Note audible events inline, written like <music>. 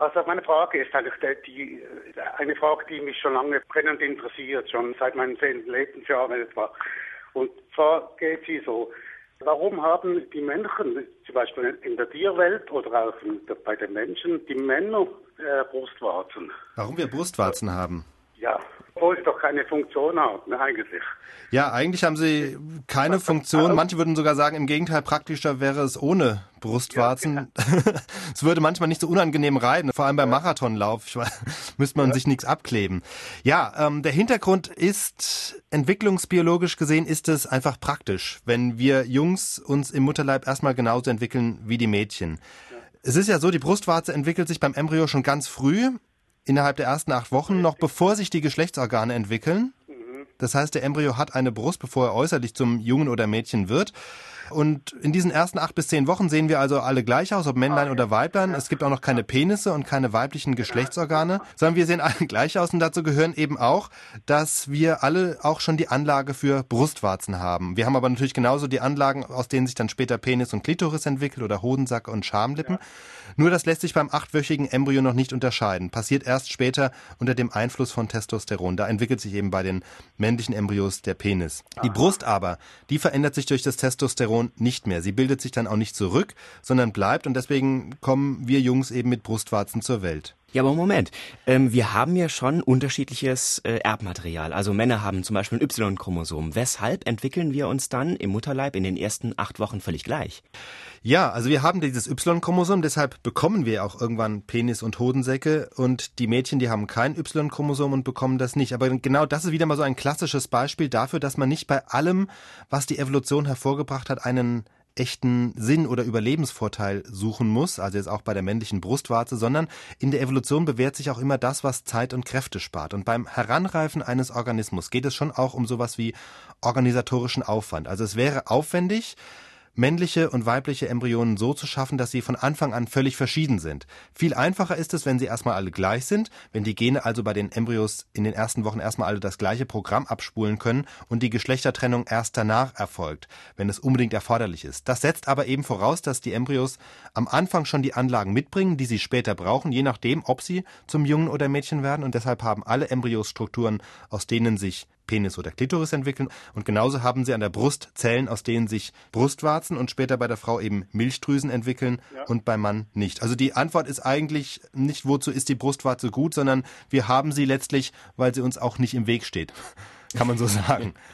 Also meine Frage ist eigentlich die, eine Frage, die mich schon lange brennend interessiert, schon seit meinem zehnten Lebensjahr etwa. Und zwar geht sie so, warum haben die Menschen, zum Beispiel in der Tierwelt oder auch bei den Menschen, die Männer äh, Brustwarzen? Warum wir Brustwarzen haben? Ja, obwohl sie doch keine Funktion haben, eigentlich. Ja, eigentlich haben sie keine Funktion. Manche würden sogar sagen, im Gegenteil, praktischer wäre es ohne Brustwarzen. Ja, genau. <laughs> es würde manchmal nicht so unangenehm reiten, vor allem beim Marathonlauf. Weiß, <laughs> müsste man ja. sich nichts abkleben. Ja, ähm, der Hintergrund ist, entwicklungsbiologisch gesehen, ist es einfach praktisch, wenn wir Jungs uns im Mutterleib erstmal genauso entwickeln wie die Mädchen. Es ist ja so, die Brustwarze entwickelt sich beim Embryo schon ganz früh, innerhalb der ersten acht Wochen, noch bevor sich die Geschlechtsorgane entwickeln. Das heißt, der Embryo hat eine Brust, bevor er äußerlich zum Jungen oder Mädchen wird. Und in diesen ersten acht bis zehn Wochen sehen wir also alle gleich aus, ob Männlein ah, oder Weiblein. Es gibt auch noch keine Penisse und keine weiblichen Geschlechtsorgane, sondern wir sehen alle gleich aus und dazu gehören eben auch, dass wir alle auch schon die Anlage für Brustwarzen haben. Wir haben aber natürlich genauso die Anlagen, aus denen sich dann später Penis und Klitoris entwickelt oder Hodensack und Schamlippen. Nur das lässt sich beim achtwöchigen Embryo noch nicht unterscheiden. Passiert erst später unter dem Einfluss von Testosteron. Da entwickelt sich eben bei den männlichen Embryos der Penis. Die Brust aber, die verändert sich durch das Testosteron nicht mehr. Sie bildet sich dann auch nicht zurück, sondern bleibt und deswegen kommen wir Jungs eben mit Brustwarzen zur Welt. Ja, aber Moment. Ähm, wir haben ja schon unterschiedliches äh, Erbmaterial. Also Männer haben zum Beispiel ein Y-Chromosom. Weshalb entwickeln wir uns dann im Mutterleib in den ersten acht Wochen völlig gleich? Ja, also wir haben dieses Y-Chromosom, deshalb bekommen wir auch irgendwann Penis und Hodensäcke und die Mädchen, die haben kein Y-Chromosom und bekommen das nicht. Aber genau das ist wieder mal so ein klassisches Beispiel dafür, dass man nicht bei allem, was die Evolution hervorgebracht hat, einen echten Sinn oder Überlebensvorteil suchen muss, also jetzt auch bei der männlichen Brustwarze, sondern in der Evolution bewährt sich auch immer das, was Zeit und Kräfte spart. Und beim Heranreifen eines Organismus geht es schon auch um sowas wie organisatorischen Aufwand. Also es wäre aufwendig, männliche und weibliche Embryonen so zu schaffen, dass sie von Anfang an völlig verschieden sind. Viel einfacher ist es, wenn sie erstmal alle gleich sind, wenn die Gene also bei den Embryos in den ersten Wochen erstmal alle das gleiche Programm abspulen können und die Geschlechtertrennung erst danach erfolgt, wenn es unbedingt erforderlich ist. Das setzt aber eben voraus, dass die Embryos am Anfang schon die Anlagen mitbringen, die sie später brauchen, je nachdem, ob sie zum Jungen oder Mädchen werden und deshalb haben alle Embryos Strukturen, aus denen sich Penis oder Klitoris entwickeln. Und genauso haben sie an der Brust Zellen, aus denen sich Brustwarzen und später bei der Frau eben Milchdrüsen entwickeln ja. und beim Mann nicht. Also die Antwort ist eigentlich nicht, wozu ist die Brustwarze gut, sondern wir haben sie letztlich, weil sie uns auch nicht im Weg steht. <laughs> Kann man so sagen. <laughs>